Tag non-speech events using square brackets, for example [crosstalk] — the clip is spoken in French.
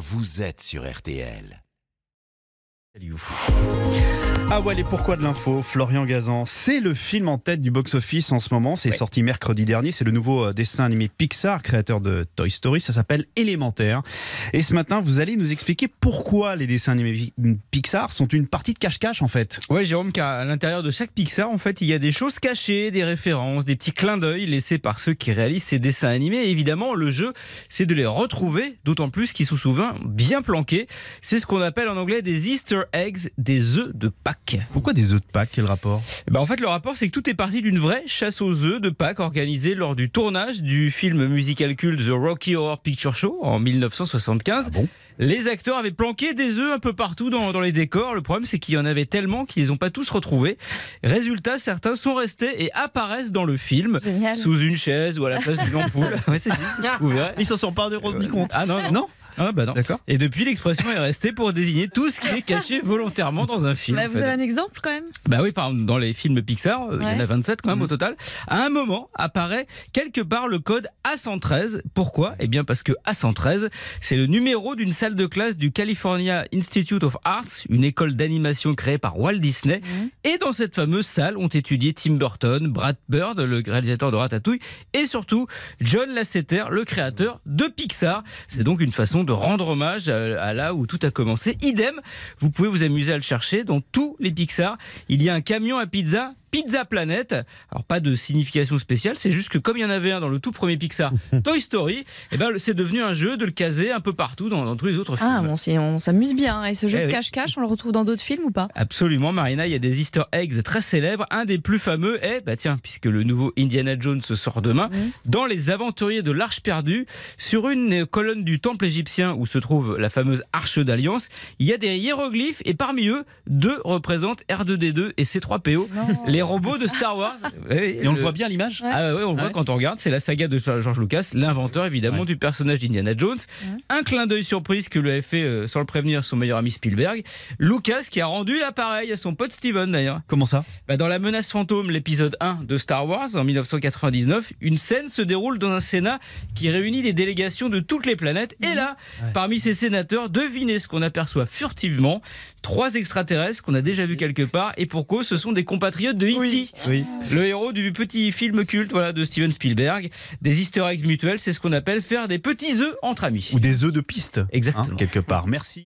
vous êtes sur RTL. Ah ouais, les pourquoi de l'info, Florian Gazan. C'est le film en tête du box-office en ce moment. C'est Ouais. sorti mercredi dernier. C'est le nouveau euh, dessin animé Pixar, créateur de Toy Story. Ça s'appelle Élémentaire. Et ce matin, vous allez nous expliquer pourquoi les dessins animés Pixar sont une partie de cache-cache en fait. Ouais, Jérôme, car à l'intérieur de chaque Pixar, en fait, il y a des choses cachées, des références, des petits clins d'œil laissés par ceux qui réalisent ces dessins animés. Et évidemment, le jeu, c'est de les retrouver, d'autant plus qu'ils sont souvent bien planqués. C'est ce qu'on appelle en anglais des Easter eggs, des œufs de Pâques. Pourquoi des œufs de Pâques Quel rapport? Eh ben, en fait, le rapport, c'est que tout est parti d'une vraie chasse aux œufs de Pâques organisée lors du tournage du film musical culte The Rocky Horror Picture Show en 1975. Ah bon? Les acteurs avaient planqué des œufs un peu partout dans, dans les décors. Le problème, c'est qu'il y en avait tellement qu'ils les ont pas tous retrouvés. Résultat, certains sont restés et apparaissent dans le film Génial. sous une chaise ou à la place d'une ampoule. [laughs] Ouais. Vous verrez. Ils s'en sont pas rendus compte. Ah non, non. Non? Ah, bah non. D'accord. Et depuis, l'expression est restée pour désigner tout ce qui est caché [laughs] volontairement dans un film. Bah, en vous fait. avez un exemple quand même Bah oui, par exemple, dans les films Pixar, euh, il y en a 27 quand même Mhm. au total. À un moment apparaît quelque part le code A113. Pourquoi? Eh bien parce que A113, c'est le numéro d'une salle de classe du California Institute of Arts, une école d'animation créée par Walt Disney. Mhm. Et dans cette fameuse salle ont étudié Tim Burton, Brad Bird, le réalisateur de Ratatouille, et surtout John Lasseter, le créateur de Pixar. C'est donc une façon de rendre hommage à, là où tout a commencé. Idem, vous pouvez vous amuser à le chercher dans tous les Pixar. Il y a un camion à pizza. Pizza Planet. Alors pas de signification spéciale, c'est juste que comme il y en avait un dans le tout premier Pixar, [laughs] Toy Story, eh ben c'est devenu un jeu de le caser un peu partout dans, dans tous les autres films. Ah, bon, on s'amuse bien. Et ce jeu Eh de oui. cache-cache, on le retrouve dans d'autres films ou pas? Absolument, Marina, il y a des easter eggs très célèbres. Un des plus fameux est, bah tiens, puisque le nouveau Indiana Jones sort demain, dans Les Aventuriers de l'Arche perdue, sur une colonne du temple égyptien où se trouve la fameuse Arche d'Alliance, il y a des hiéroglyphes et parmi eux, deux représentent R2D2 et C3PO, les robots de Star Wars. [laughs] Et on le voit bien à l'image ah ouais, on le voit ouais. quand on regarde, c'est la saga de George Lucas, l'inventeur évidemment Ouais. du personnage d'Indiana Jones. Ouais. Un clin d'œil surprise que lui avait fait euh, sans le prévenir son meilleur ami Spielberg. Lucas qui a rendu l'appareil à son pote Steven d'ailleurs. Comment ça? Bah, dans La menace fantôme, l'épisode 1 de Star Wars en 1999, une scène se déroule dans un Sénat qui réunit les délégations de toutes les planètes. Et là, parmi ces sénateurs, devinez ce qu'on aperçoit furtivement. Trois extraterrestres qu'on a déjà vus quelque part et pour cause, ce sont des compatriotes de E.T. Oui. Le héros du petit film culte voilà, de Steven Spielberg. Des easter eggs mutuels, c'est ce qu'on appelle faire des petits œufs entre amis. Ou des œufs de piste. Exactement. hein, quelque part. Merci.